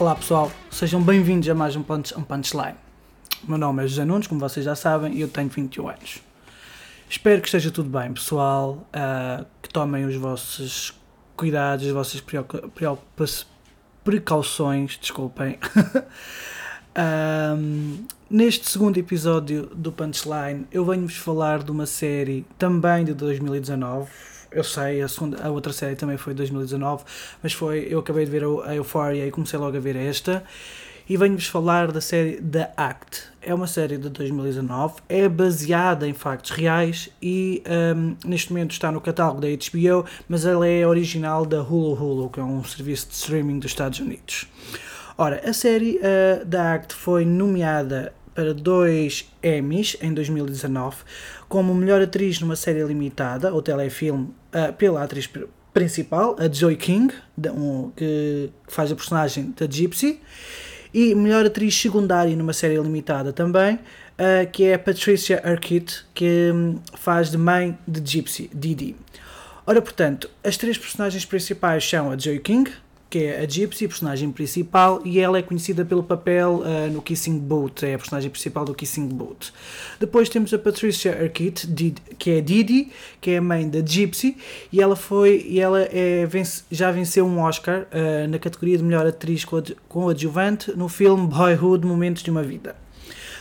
Olá pessoal, sejam bem-vindos a mais um, um Punchline. O meu nome é José Nunes, como vocês já sabem, e eu tenho 21 anos. Espero que esteja tudo bem, pessoal, uh, que tomem os vossos cuidados, as vossas precauções, desculpem. neste segundo episódio do Punchline, eu venho-vos falar de uma série também de 2019 eu sei, a, segunda, a outra série também foi 2019, mas foi, eu acabei de ver a Euphoria e comecei logo a ver esta. E venho-vos falar da série The Act. É uma série de 2019, é baseada em factos reais e um, neste momento está no catálogo da HBO, mas ela é original da Hulu Hulu, que é um serviço de streaming dos Estados Unidos. Ora, a série uh, The Act foi nomeada para dois Emmys em 2019, como melhor atriz numa série limitada, ou telefilme, uh, pela atriz principal, a Joy King, de, um, que faz a personagem da Gypsy, e melhor atriz secundária numa série limitada também, uh, que é a Patricia Arquette, que um, faz de mãe de Gypsy, Didi. Ora, portanto, as três personagens principais são a Joy King, que é a Gypsy, a personagem principal, e ela é conhecida pelo papel uh, no Kissing Booth, é a personagem principal do Kissing Booth. Depois temos a Patricia Arquette, que é Didi, que é a mãe da Gypsy, e ela foi e ela é, vence, já venceu um Oscar uh, na categoria de melhor atriz com adjuvante no filme Boyhood Momentos de uma Vida.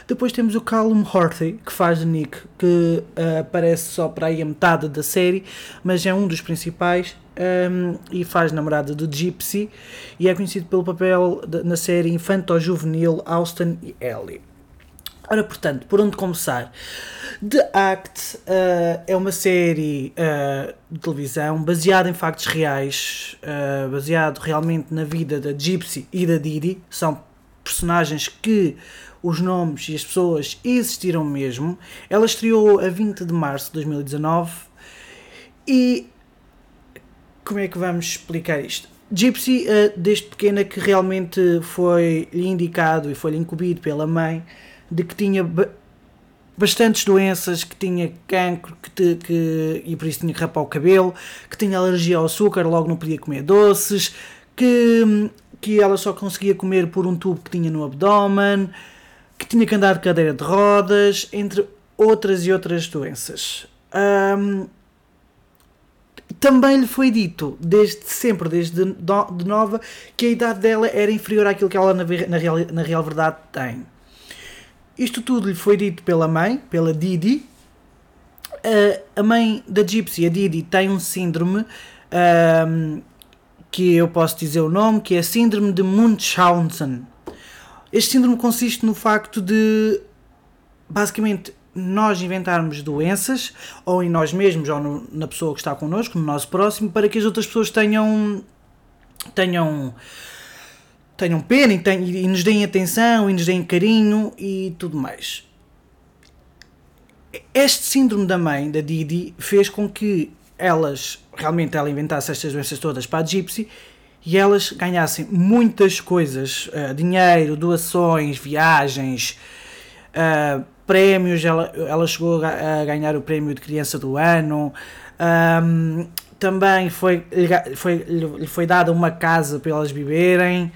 Depois temos o Callum Horthy, que faz de Nick, que uh, aparece só para aí a metade da série, mas é um dos principais um, e faz namorada do Gypsy e é conhecido pelo papel de, na série infanto-juvenil Austin e Ellie. Ora, portanto, por onde começar? The Act uh, é uma série uh, de televisão baseada em factos reais, uh, baseado realmente na vida da Gypsy e da Didi. São personagens que os nomes e as pessoas existiram mesmo. Ela estreou a 20 de março de 2019 e como é que vamos explicar isto? Gypsy, uh, desde pequena, que realmente foi-lhe indicado e foi-lhe incumbido pela mãe de que tinha bastantes doenças, que tinha cancro que, te, que, e por isso tinha que rapar o cabelo, que tinha alergia ao açúcar, logo não podia comer doces, que, que ela só conseguia comer por um tubo que tinha no abdômen, que tinha que andar de cadeira de rodas, entre outras e outras doenças. Um, também lhe foi dito, desde sempre, desde de nova, que a idade dela era inferior àquilo que ela na, na, real, na real verdade tem. Isto tudo lhe foi dito pela mãe, pela Didi. Uh, a mãe da Gypsy, a Didi, tem um síndrome uh, que eu posso dizer o nome, que é síndrome de Munchausen. Este síndrome consiste no facto de basicamente nós inventarmos doenças, ou em nós mesmos, ou no, na pessoa que está connosco, no nosso próximo, para que as outras pessoas tenham. tenham. tenham pena e, tenham, e nos deem atenção e nos deem carinho e tudo mais. Este síndrome da mãe, da Didi, fez com que elas, realmente ela inventasse estas doenças todas para a Gypsy e elas ganhassem muitas coisas, uh, dinheiro, doações, viagens, uh, prémios, ela, ela chegou a ganhar o prémio de criança do ano. Um, também foi, foi, lhe foi dada uma casa para elas viverem.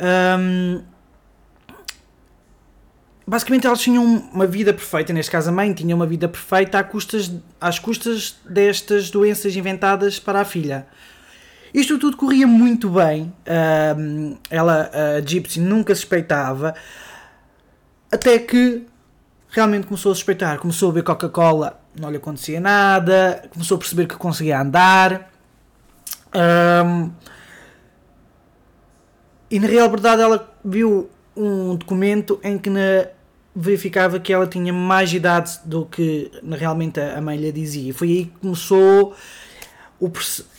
Um, basicamente elas tinham uma vida perfeita, neste caso a mãe tinha uma vida perfeita às custas, às custas destas doenças inventadas para a filha. Isto tudo corria muito bem, um, ela, a Gypsy, nunca suspeitava, até que realmente começou a suspeitar, começou a ver Coca-Cola, não lhe acontecia nada, começou a perceber que conseguia andar. Um, e na real verdade ela viu um documento em que na, verificava que ela tinha mais idade do que realmente a mãe lhe dizia. E foi aí que começou o,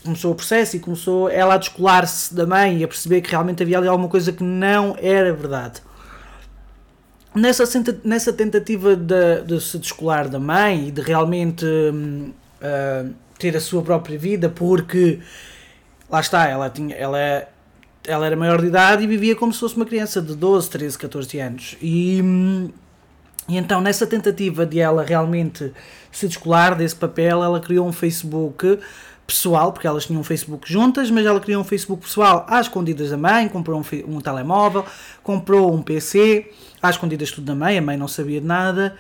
começou o processo e começou ela a descolar-se da mãe e a perceber que realmente havia ali alguma coisa que não era verdade nessa, nessa tentativa de, de, se descolar da mãe e de realmente uh, ter a sua própria vida, porque lá está, ela, tinha, ela, ela era maior de idade e vivia como se fosse uma criança de 12, 13, 14 anos. E, e então, nessa tentativa de ela realmente se descolar desse papel, ela criou um Facebook pessoal, porque elas tinham um Facebook juntas, mas ela criou um Facebook pessoal às escondidas da mãe, comprou um, um telemóvel, comprou um PC, às escondidas tudo da mãe, a mãe não sabia de nada.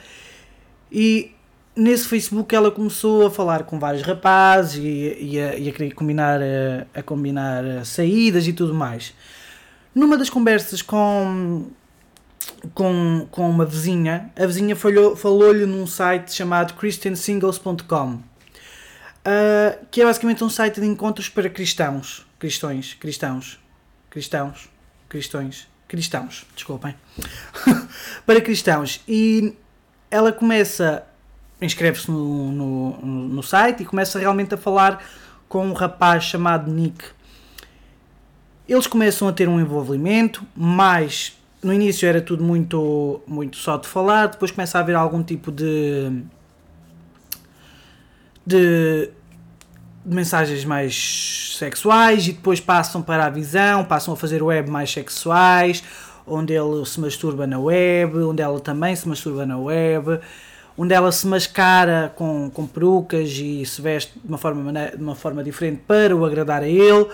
E nesse Facebook ela começou a falar com vários rapazes e, e, a, e a, querer combinar, a, a combinar saídas e tudo mais. Numa das conversas com, com, com uma vizinha, a vizinha falou-lhe falou num site chamado christiansingles.com uh, que é basicamente um site de encontros para cristãos. Cristões, cristãos, cristãos, cristões, cristãos, desculpem. para cristãos. E ela começa, inscreve-se no, no, no site e começa realmente a falar com um rapaz chamado Nick. Eles começam a ter um envolvimento, mas no início era tudo muito, muito só de falar, depois começa a haver algum tipo de de mensagens mais sexuais e depois passam para a visão, passam a fazer web mais sexuais, onde ele se masturba na web, onde ela também se masturba na web, onde ela se mascara com, com perucas e se veste de uma forma, de uma forma diferente para o agradar a ele.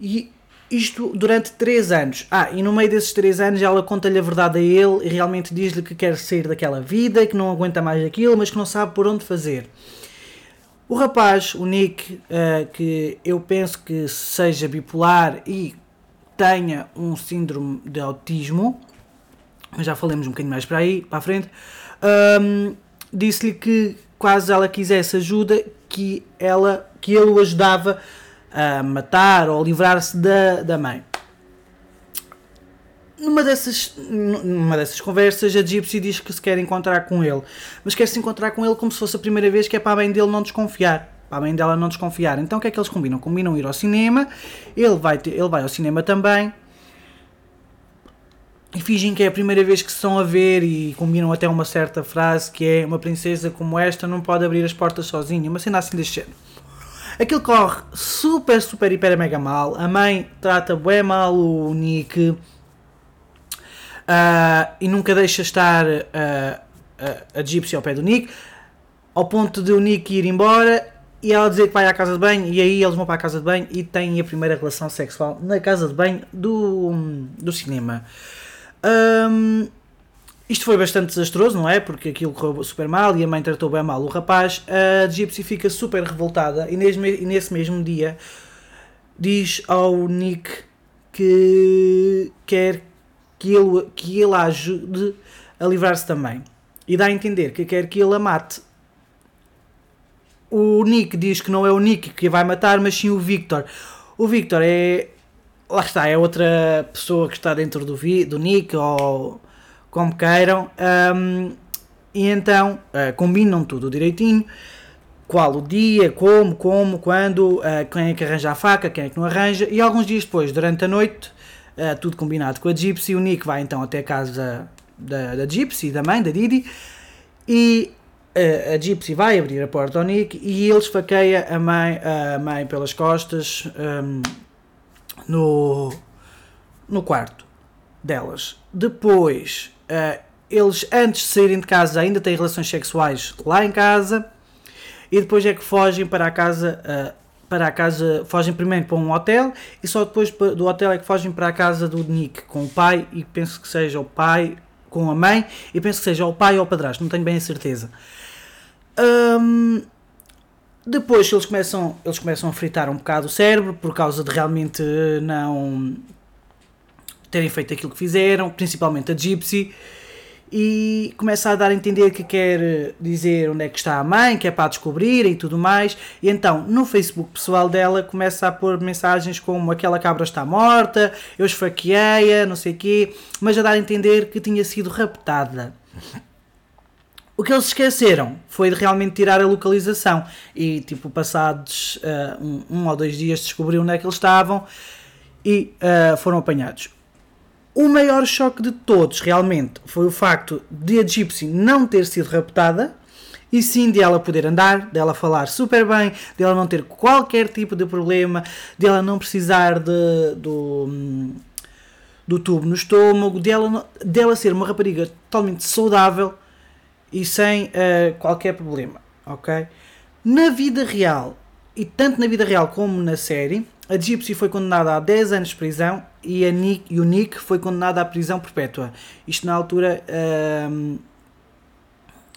E isto durante 3 anos. Ah, e no meio desses 3 anos ela conta-lhe a verdade a ele e realmente diz-lhe que quer sair daquela vida, que não aguenta mais aquilo, mas que não sabe por onde fazer. O rapaz, o Nick, uh, que eu penso que seja bipolar e tenha um síndrome de autismo, já falamos um bocadinho mais para aí, para a frente, um, disse-lhe que quase ela quisesse ajuda, que, ela, que ele o ajudava a matar ou livrar-se da, da mãe. Numa dessas, numa dessas conversas, a Gypsy diz que se quer encontrar com ele, mas quer se encontrar com ele como se fosse a primeira vez, que é para a mãe dele não desconfiar. Para a mãe dela não desconfiar. Então o que é que eles combinam? Combinam ir ao cinema, ele vai, ter, ele vai ao cinema também, e fingem que é a primeira vez que se estão a ver e combinam até uma certa frase que é uma princesa como esta não pode abrir as portas sozinha, uma cena assim deste género. Aquilo corre super, super, hiper, mega mal. A mãe trata bem mal o Nick uh, e nunca deixa estar uh, a, a Gypsy ao pé do Nick, ao ponto de o Nick ir embora e ela dizer que vai à casa de banho e aí eles vão para a casa de banho e têm a primeira relação sexual na casa de banho do, do cinema. Um, isto foi bastante desastroso, não é? Porque aquilo correu super mal e a mãe tratou bem mal o rapaz. A Gypsy fica super revoltada e e nesse mesmo dia diz ao Nick que quer que ele, que ele ajude a livrar-se também. E dá a entender que quer que ele a mate. O Nick diz que não é o Nick que vai matar, mas sim o Victor. O Victor é. Lá está, é outra pessoa que está dentro do, vi, do Nick, ou como queiram. Um, e então uh, combinam tudo direitinho. Qual o dia, como, como, quando, uh, quem é que arranja a faca, quem é que não arranja. E alguns dias depois, durante a noite, Uh, tudo combinado com a Gypsy. O Nick vai então até a casa da, da Gypsy, da mãe, da Didi, e uh, a Gypsy vai abrir a porta ao Nick e ele esfaqueia a mãe, a mãe pelas costas um, no, no quarto delas. Depois, uh, eles antes de saírem de casa ainda têm relações sexuais lá em casa e depois é que fogem para a casa para a casa, fogem primeiro para um hotel e só depois do hotel é que fogem para a casa do Nick com o pai e penso que seja o pai com a mãe e penso que seja o pai ou o padrasto, não tenho bem a certeza. Um, depois eles começam, eles começam a fritar um bocado o cérebro por causa de realmente não terem feito aquilo que fizeram, principalmente a Gypsy e começa a dar a entender que quer dizer onde é que está a mãe, que é para descobrir e tudo mais. E então, no Facebook pessoal dela, começa a pôr mensagens como aquela cabra está morta, eu esfaqueei-a, não sei o quê, mas a dar a entender que tinha sido raptada. O que eles esqueceram foi de realmente tirar a localização e, tipo, passados uh, um, um, ou dois dias descobriram onde é que eles estavam e uh, foram apanhados. O maior choque de todos, realmente, foi o facto de a Gypsy não ter sido raptada e sim de ela poder andar, dela falar super bem, de ela não ter qualquer tipo de problema, de ela não precisar de, do, do tubo no estômago, de ela, de ela ser uma rapariga totalmente saudável e sem uh, qualquer problema, ok? Na vida real, e tanto na vida real como na série, a Gypsy foi condenada a 10 anos de prisão e, Nick, e o Nick foi condenado à prisão perpétua. Isto na altura um,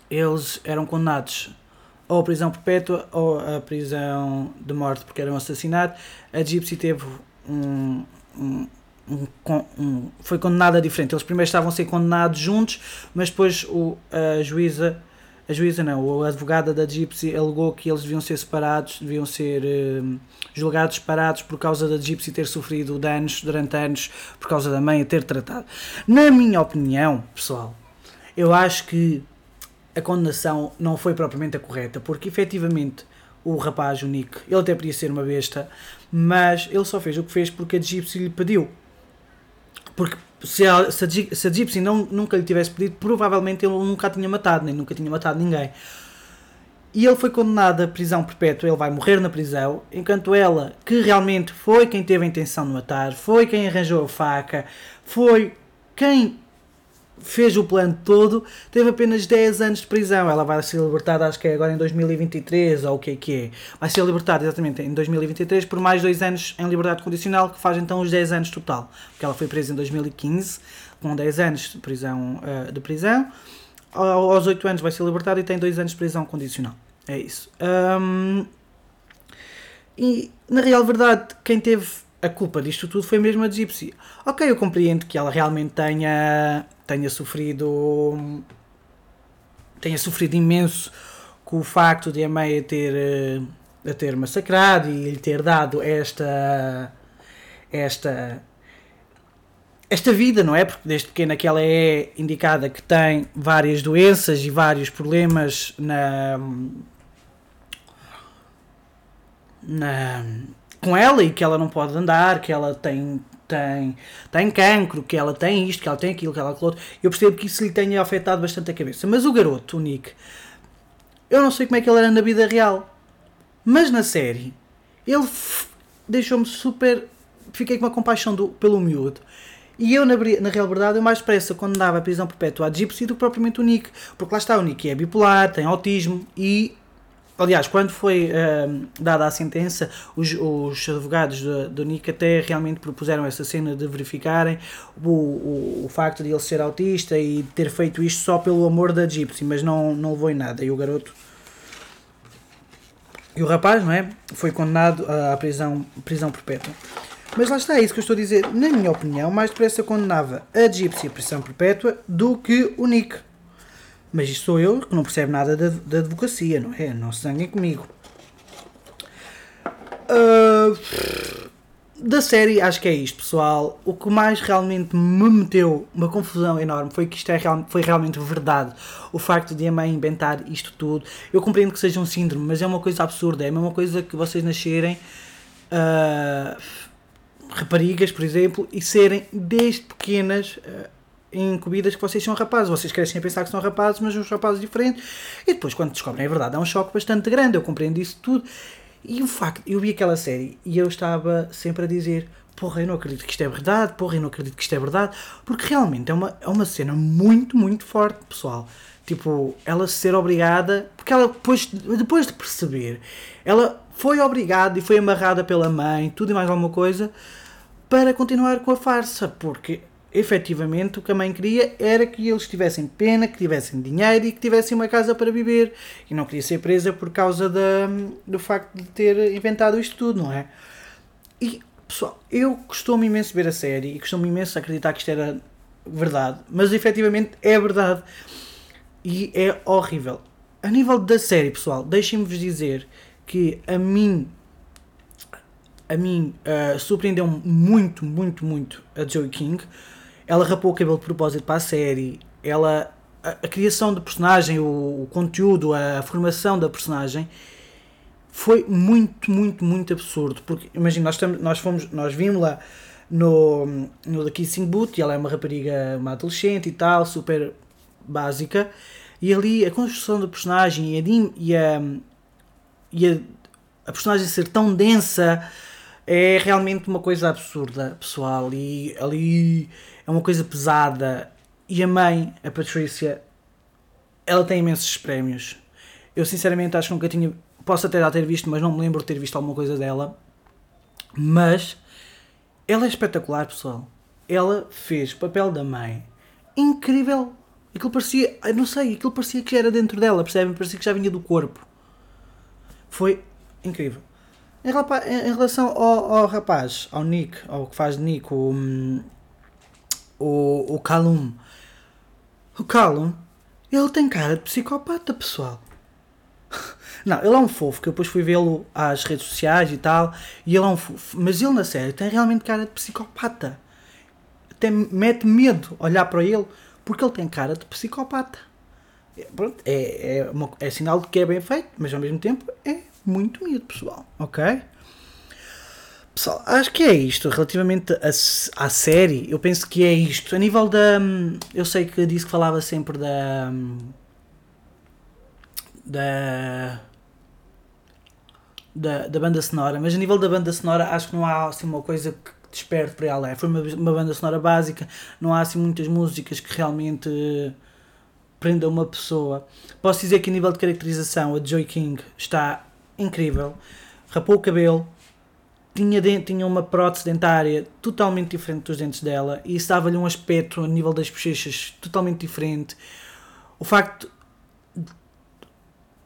eles eram condenados ou a prisão perpétua ou a prisão de morte porque eram assassinados. A Gypsy teve um, um, um, um, foi condenada diferente. Eles primeiro estavam a ser condenados juntos, mas depois o, a juíza a juíza não, a advogada da Gypsy alegou que eles deviam ser separados, deviam ser uh, julgados separados por causa da Gypsy ter sofrido danos durante anos por causa da mãe a ter tratado. Na minha opinião, pessoal, eu acho que a condenação não foi propriamente a correta, porque efetivamente o rapaz, o Nick, ele até podia ser uma besta, mas ele só fez o que fez porque a Gypsy lhe pediu. Porque se a, se a, se a Gypsy não, nunca lhe tivesse pedido, provavelmente ele nunca a tinha matado, nem nunca tinha matado ninguém. E ele foi condenado à prisão perpétua, ele vai morrer na prisão, enquanto ela, que realmente foi quem teve a intenção de matar, foi quem arranjou a faca, foi quem fez o plano todo, teve apenas 10 anos de prisão. Ela vai ser libertada, acho que é agora em 2023, ou o que é que é. Vai ser libertada exatamente em 2023 por mais 2 anos em liberdade condicional, que faz então os 10 anos total. Porque ela foi presa em 2015, com 10 anos de prisão. Uh, de prisão. Aos 8 anos vai ser libertada e tem 2 anos de prisão condicional. É isso. E, na real verdade, quem teve a culpa disto tudo foi mesmo a Gypsy. Ok, eu compreendo que ela realmente tenha tenha sofrido tenha sofrido imenso com o facto de a mãe ter, eh, a ter massacrado e lhe ter dado esta esta esta vida, não é? Porque desde pequena que ela é indicada que tem várias doenças e vários problemas na, na com ela e que ela não pode andar, que ela tem tem, tem cancro, que ela tem isto, que ela tem aquilo, que ela tem outro. Eu percebo que isso lhe tenha afetado bastante a cabeça. Mas o garoto, o Nick, eu não sei como é que ele era na vida real. Mas na série, ele deixou-me super. Fiquei com uma compaixão do, pelo miúdo. E eu, na, na real verdade, eu mais depressa quando dava a prisão perpétua à Gypsy do que propriamente o Nick. Porque lá está, o Nick é bipolar, tem autismo e Aliás, quando foi uh, dada a sentença, os, os advogados do, do Nick até realmente propuseram essa cena de verificarem o, o, o, facto de ele ser autista e ter feito isto só pelo amor da Gypsy, mas não, não levou em nada. E o garoto. E o rapaz, não é? Foi condenado à prisão, prisão perpétua. Mas lá está, é isso que eu estou a dizer. Na minha opinião, mais depressa condenava a Gypsy à prisão perpétua do que o Nick. Mas isto sou eu que não percebo nada da, da advocacia, não é? Não se zanguem comigo. Uh, da série, acho que é isto, pessoal. O que mais realmente me meteu uma confusão enorme foi que isto é real, foi realmente verdade. O facto de a mãe inventar isto tudo. Eu compreendo que seja um síndrome, mas é uma coisa absurda. É a mesma coisa que vocês nascerem. Uh, raparigas, por exemplo, e serem desde pequenas. Uh, incumbidas que vocês são rapazes. Vocês crescem a pensar que são rapazes, mas são rapazes diferentes. E depois, quando descobrem a verdade, é um choque bastante grande. Eu compreendo isso tudo. E o facto, eu vi aquela série e eu estava sempre a dizer: Porra, eu não acredito que isto é verdade, porra, eu não acredito que isto é verdade, porque realmente é uma, é uma cena muito, muito forte, pessoal. Tipo, ela ser obrigada, porque ela depois, depois de perceber, ela foi obrigada e foi amarrada pela mãe, tudo e mais alguma coisa, para continuar com a farsa, porque efetivamente o que a mãe queria era que eles tivessem pena, que tivessem dinheiro e que tivessem uma casa para viver. E não queria ser presa por causa da, do facto de ter inventado isto tudo, não é? E, pessoal, eu costumo imenso ver a série e costumo imenso acreditar que isto era verdade, mas efetivamente é verdade. E é horrível. A nível da série, pessoal, deixem-me-vos dizer que a mim a mim uh, surpreendeu muito, muito, muito a Joey King ela rapou o cabelo de propósito para a série, ela a, a criação do personagem, o, o, conteúdo, a formação da personagem foi muito, muito, muito absurdo. Porque imagina, nós, nós, fomos, nós vimos lá no, no The Kissing Boot e ela é uma rapariga, uma adolescente e tal, super básica. E ali a construção do personagem e a, e a, e a, a personagem ser tão densa é realmente uma coisa absurda, pessoal. E ali é uma coisa pesada. E a mãe, a Patrícia, ela tem imensos prémios. Eu sinceramente acho que nunca tinha. posso até já ter visto, mas não me lembro de ter visto alguma coisa dela. Mas ela é espetacular, pessoal. Ela fez o papel da mãe incrível. Aquilo parecia, não sei, aquilo parecia que era dentro dela, percebem? Parecia que já vinha do corpo. Foi incrível. Em, relação ao, ao, rapaz, ao Nick, ao que faz Nick, o, o, o Calum. O Calum, ele tem cara de psicopata, pessoal. Não, ele é um fofo, que eu depois fui vê-lo às redes sociais e tal, e ele é um fofo. Mas ele na série tem realmente cara de psicopata. Até mete medo olhar para ele, porque ele tem cara de psicopata. É, pronto, é, é, uma, é sinal de que é bem feito, mas ao mesmo tempo é muito medo, pessoal. Ok? Pessoal, acho que é isto. Relativamente à, à série, eu penso que é isto. A nível da. Eu sei que disse que falava sempre da. Da. Da, da banda sonora, mas a nível da banda sonora acho que não há assim uma coisa que desperte para ela. Foi uma, uma banda sonora básica, não há assim muitas músicas que realmente prendam uma pessoa. Posso dizer que a nível de caracterização a Joy King está incrível. Rapou o cabelo, tinha, de, tinha uma prótese dentária totalmente diferente dos dentes dela e isso dava-lhe um aspecto a nível das bochechas totalmente diferente. O facto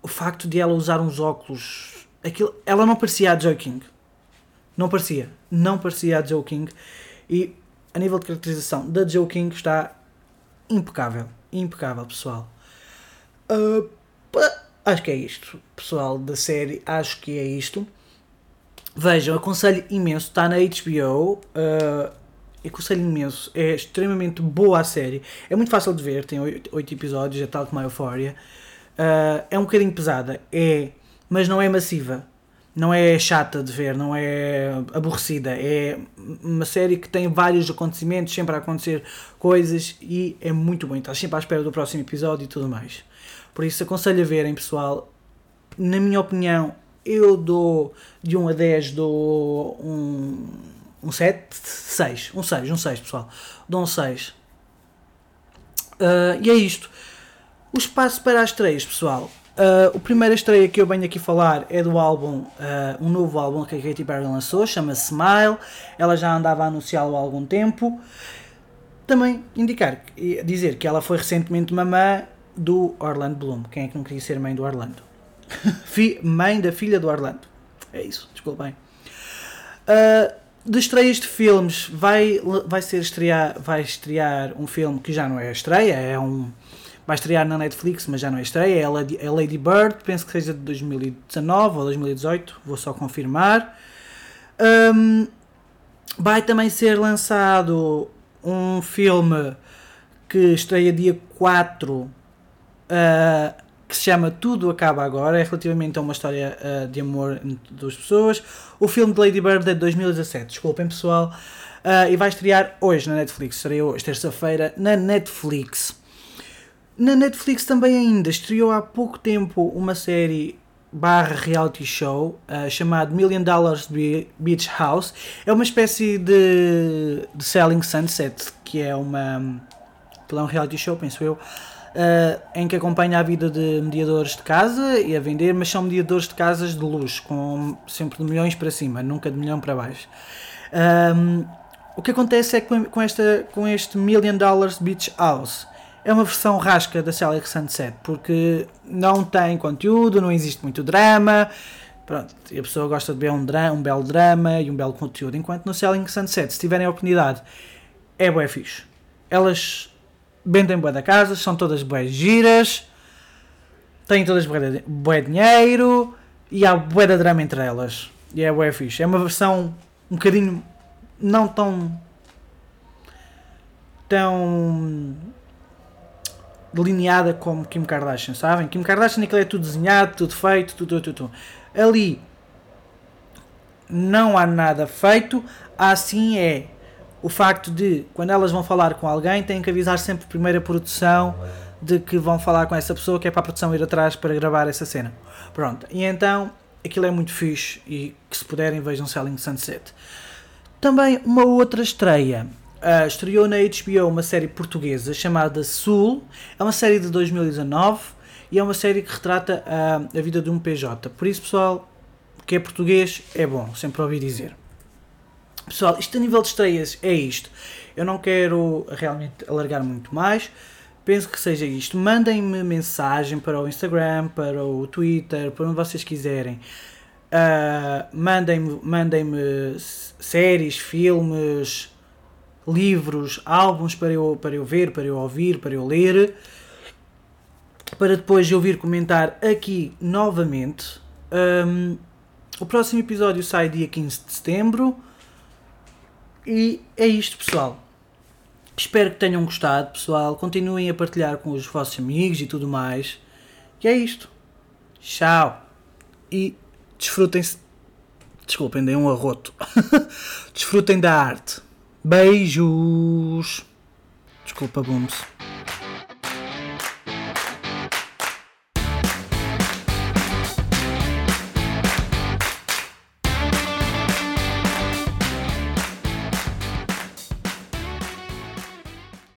o facto de ela usar uns óculos, aquilo, ela não parecia a Joe King. Não parecia, não parecia a Joe King e a nível de caracterização da Joe King está impecável, impecável, pessoal. Uh, Acho que é isto, pessoal da série. Acho que é isto. Vejam, aconselho imenso. Está na HBO. Uh, aconselho imenso. É extremamente boa a série. É muito fácil de ver. Tem 8 episódios, é tal como a Euphoria. Uh, é um bocadinho pesada, é, mas não é massiva. Não é chata de ver, não é aborrecida. É uma série que tem vários acontecimentos, sempre a acontecer coisas e é muito bom. Estás sempre à espera do próximo episódio e tudo mais. Por isso aconselho a verem, pessoal. Na minha opinião, eu dou de 1 a 10, dou um, um 7, 6, um 6, um 6, pessoal. Dou um 6. Uh, ah, e é isto. O espaço para as estreias, pessoal. Uh, o primeiro estreia que eu venho aqui falar é do álbum, uh, um novo álbum que a Katy Perry lançou, chama-se Smile. Ela já andava a anunciá-lo há algum tempo. Também indicar, dizer que ela foi recentemente mamã do Orlando Bloom. Quem é que não queria ser mãe do Orlando? Mãe da filha do Orlando. É isso, desculpem. Uh, de estreias de filmes, vai, vai ser estrear, vai estrear um filme que já não é estreia, é um. Vai estrear na Netflix, mas já não é estreia. É Lady, é Lady Bird, penso que seja de 2019 ou 2018, vou só confirmar. Um, vai também ser lançado um filme que estreia dia 4 uh, que se chama Tudo Acaba Agora, é relativamente a uma história uh, de amor entre duas pessoas. O filme de Lady Bird é de 2017, desculpem pessoal, uh, e vai estrear hoje na Netflix, estreou hoje, terça-feira, na Netflix. Na Netflix também ainda estreou há pouco tempo uma série barra reality show uh, chamado Million Dollars Beach House. É uma espécie de, de Selling Sunset, que é uma que é um reality show, penso eu, uh, em que acompanha a vida de mediadores de casa e a vender, mas são mediadores de casas de luxo, com sempre de milhões para cima, nunca de milhão para baixo. Um, o que acontece é que com, esta, com este Million Dollars Beach House é uma versão rasca da Select Sunset, porque não tem conteúdo, não existe muito drama, pronto, a pessoa gosta de ver um, drama, um belo drama e um belo conteúdo, enquanto no Selling Sunset, se tiverem a oportunidade, é bué fixe. Elas vendem bué da casa, são todas bué giras, têm todas bué dinheiro e há bué da drama entre elas. E é bué fixe. É uma versão um bocadinho não tão tão delineada como Kim Kardashian, sabem? Kim Kardashian aquilo é tudo desenhado, tudo feito, tudo, tudo, tudo. Ali não há nada feito, assim é o facto de, quando elas vão falar com alguém, têm que avisar sempre primeiro a produção de que vão falar com essa pessoa, que é para a produção ir atrás para gravar essa cena. Pronto, e então aquilo é muito fixe e que se puderem vejam Selling Sunset. Também uma outra estreia. Uh, estreou na HBO uma série portuguesa chamada Sul, é uma série de 2019 e é uma série que retrata a, a vida de um PJ. Por isso, pessoal, que é português, é bom, sempre ouvi dizer. Pessoal, isto a nível de estreias é isto. Eu não quero realmente alargar muito mais. Penso que seja isto. Mandem-me mensagem para o Instagram, para o Twitter, para onde vocês quiserem. Uh, mandem-me mandem séries, filmes, livros, álbuns para eu, para eu ver, para eu ouvir, para eu ler. Para depois eu vir comentar aqui novamente. Um, o próximo episódio sai dia 15 de setembro. E é isto, pessoal. Espero que tenham gostado, pessoal. Continuem a partilhar com os vossos amigos e tudo mais. E é isto. Tchau. E desfrutem-se. Desculpem, dei um arroto. desfrutem da arte. Beijos. Desculpa, Booms.